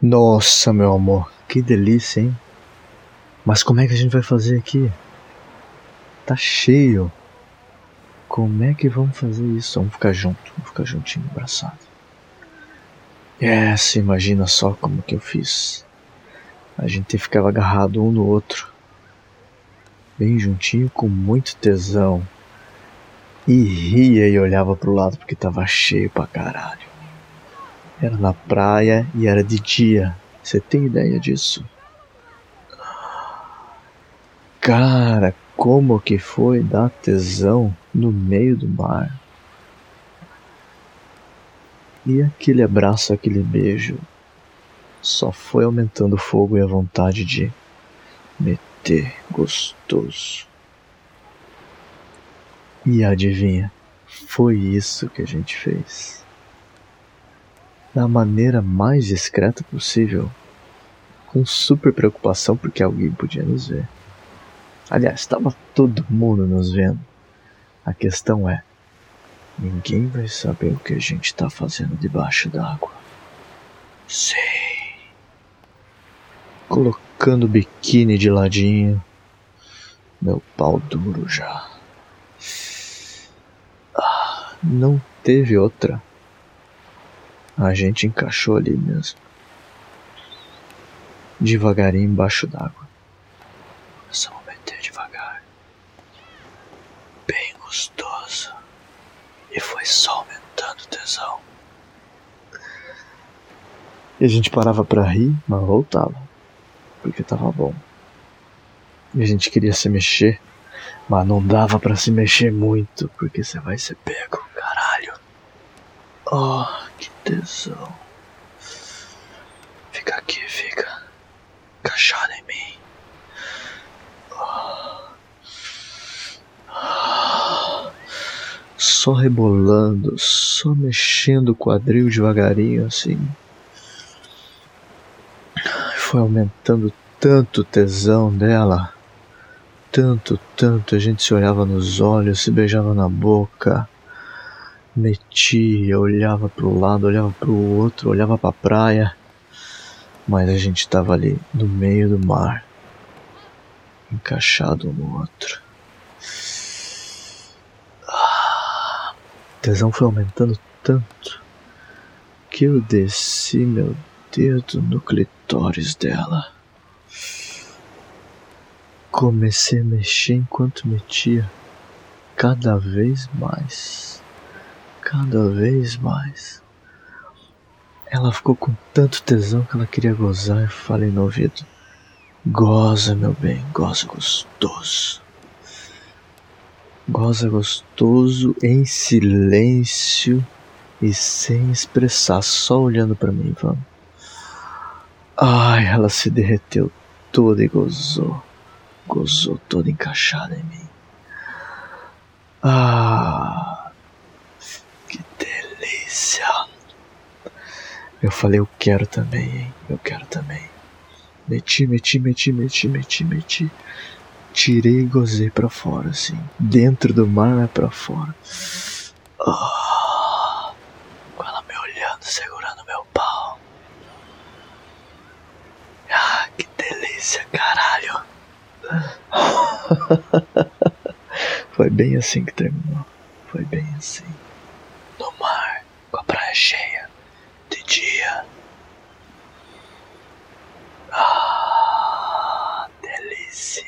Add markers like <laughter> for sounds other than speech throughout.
Nossa, meu amor, que delícia, hein? Mas como é que a gente vai fazer aqui? Tá cheio. Como é que vamos fazer isso? Vamos ficar junto, vamos ficar juntinho, abraçado. Yes, imagina só como que eu fiz. A gente ficava agarrado um no outro, bem juntinho, com muito tesão. E ria e olhava pro lado porque tava cheio pra caralho. Era na praia e era de dia. Você tem ideia disso? Cara, como que foi dar tesão no meio do mar? E aquele abraço, aquele beijo, só foi aumentando o fogo e a vontade de meter gostoso. E adivinha, foi isso que a gente fez da maneira mais discreta possível, com super preocupação porque alguém podia nos ver. Aliás, estava todo mundo nos vendo. A questão é: ninguém vai saber o que a gente está fazendo debaixo d'água. Sei. Colocando o biquíni de ladinho, meu pau duro já. Ah, não teve outra. A gente encaixou ali mesmo. Devagarinho embaixo d'água. Começamos a meter devagar. Bem gostoso. E foi só aumentando o tesão. E a gente parava pra rir, mas voltava. Porque tava bom. E a gente queria se mexer, mas não dava para se mexer muito, porque você vai ser pego, caralho. Oh tesão. Fica aqui, fica. Encaixado em mim. Só rebolando, só mexendo o quadril devagarinho assim. Foi aumentando tanto o tesão dela. Tanto, tanto, a gente se olhava nos olhos, se beijava na boca metia, olhava para o lado, olhava para o outro, olhava para a praia, mas a gente estava ali no meio do mar, encaixado um no outro. Ah, o tesão foi aumentando tanto que eu desci meu dedo no clitóris dela. Comecei a mexer enquanto metia, cada vez mais cada vez mais. Ela ficou com tanto tesão que ela queria gozar e falei no ouvido: Goza, meu bem, goza gostoso. Goza gostoso em silêncio e sem expressar, só olhando para mim, vamos. Ai, ela se derreteu toda e gozou. Gozou toda encaixada em mim. Ah, delícia. Eu falei, eu quero também, hein? Eu quero também. Meti, meti, meti, meti, meti, meti. Tirei e gozei pra fora, assim. Dentro do mar, é pra fora. Oh, com ela me olhando, segurando meu pau. Ah, que delícia, caralho. <laughs> Foi bem assim que terminou. Foi bem assim cheia de dia. Ah, delícia,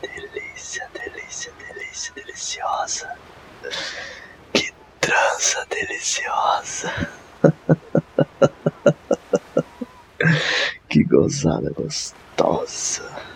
delícia, delícia, delícia, deliciosa. Que trança deliciosa. <laughs> que gozada gostosa.